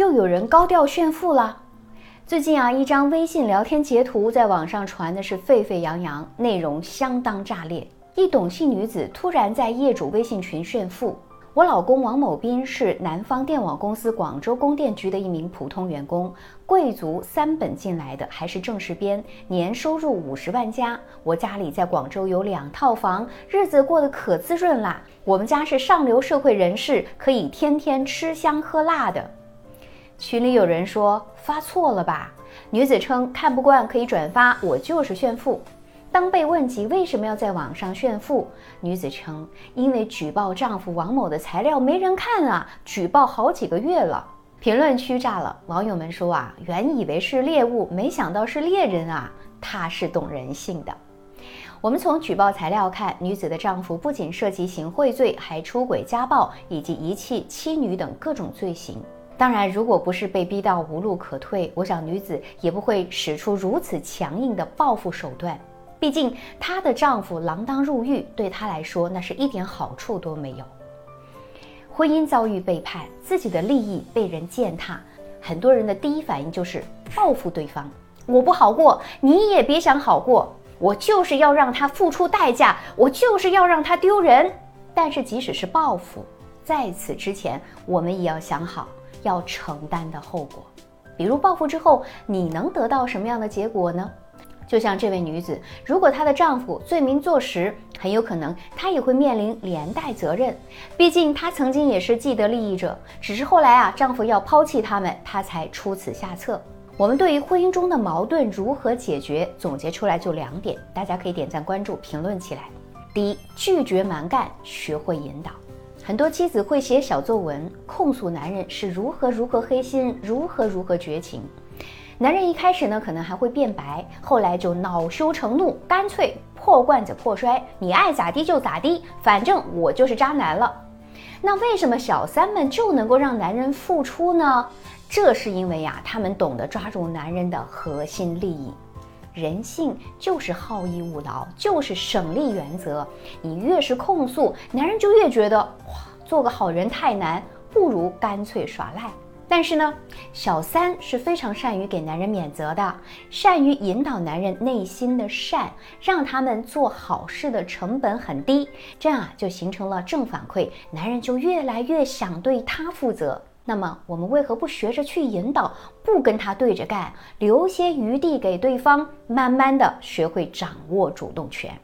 又有人高调炫富了。最近啊，一张微信聊天截图在网上传的是沸沸扬扬，内容相当炸裂。一董姓女子突然在业主微信群炫富。我老公王某斌是南方电网公司广州供电局的一名普通员工，贵族三本进来的，还是正式编，年收入五十万加。我家里在广州有两套房，日子过得可滋润啦。我们家是上流社会人士，可以天天吃香喝辣的。群里有人说发错了吧？女子称看不惯可以转发，我就是炫富。当被问及为什么要在网上炫富，女子称因为举报丈夫王某的材料没人看啊，举报好几个月了。评论区炸了，网友们说啊，原以为是猎物，没想到是猎人啊，他是懂人性的。我们从举报材料看，女子的丈夫不仅涉及行贿罪，还出轨、家暴以及遗弃妻女等各种罪行。当然，如果不是被逼到无路可退，我想女子也不会使出如此强硬的报复手段。毕竟，她的丈夫锒铛入狱，对她来说那是一点好处都没有。婚姻遭遇背叛，自己的利益被人践踏，很多人的第一反应就是报复对方。我不好过，你也别想好过。我就是要让他付出代价，我就是要让他丢人。但是，即使是报复，在此之前，我们也要想好要承担的后果。比如，报复之后，你能得到什么样的结果呢？就像这位女子，如果她的丈夫罪名坐实，很有可能她也会面临连带责任。毕竟她曾经也是既得利益者，只是后来啊，丈夫要抛弃他们，她才出此下策。我们对于婚姻中的矛盾如何解决，总结出来就两点，大家可以点赞、关注、评论起来。第一，拒绝蛮干，学会引导。很多妻子会写小作文控诉男人是如何如何黑心，如何如何绝情。男人一开始呢，可能还会辩白，后来就恼羞成怒，干脆破罐子破摔，你爱咋地就咋地，反正我就是渣男了。那为什么小三们就能够让男人付出呢？这是因为呀，他们懂得抓住男人的核心利益。人性就是好逸恶劳，就是省力原则。你越是控诉，男人就越觉得哇，做个好人太难，不如干脆耍赖。但是呢，小三是非常善于给男人免责的，善于引导男人内心的善，让他们做好事的成本很低，这样啊就形成了正反馈，男人就越来越想对他负责。那么我们为何不学着去引导，不跟他对着干，留些余地给对方，慢慢的学会掌握主动权？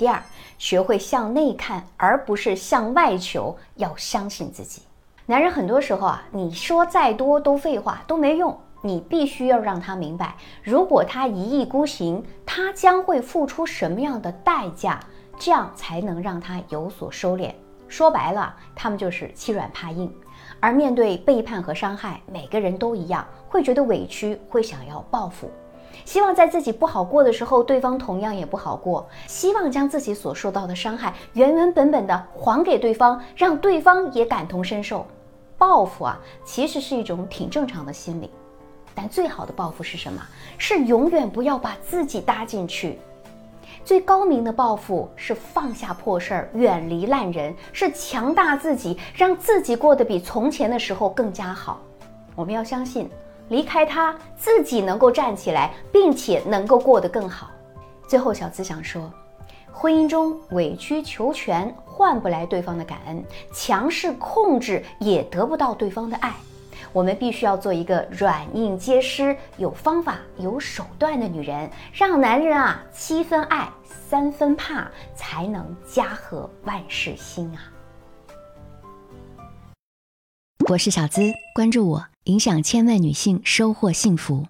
第二，学会向内看，而不是向外求，要相信自己。男人很多时候啊，你说再多都废话都没用，你必须要让他明白，如果他一意孤行，他将会付出什么样的代价，这样才能让他有所收敛。说白了，他们就是欺软怕硬。而面对背叛和伤害，每个人都一样，会觉得委屈，会想要报复，希望在自己不好过的时候，对方同样也不好过，希望将自己所受到的伤害原原本本的还给对方，让对方也感同身受。报复啊，其实是一种挺正常的心理，但最好的报复是什么？是永远不要把自己搭进去。最高明的报复是放下破事儿，远离烂人，是强大自己，让自己过得比从前的时候更加好。我们要相信，离开他，自己能够站起来，并且能够过得更好。最后，小资想说。婚姻中委曲求全换不来对方的感恩，强势控制也得不到对方的爱。我们必须要做一个软硬皆施、有方法、有手段的女人，让男人啊七分爱、三分怕，才能家和万事兴啊！我是小资，关注我，影响千万女性，收获幸福。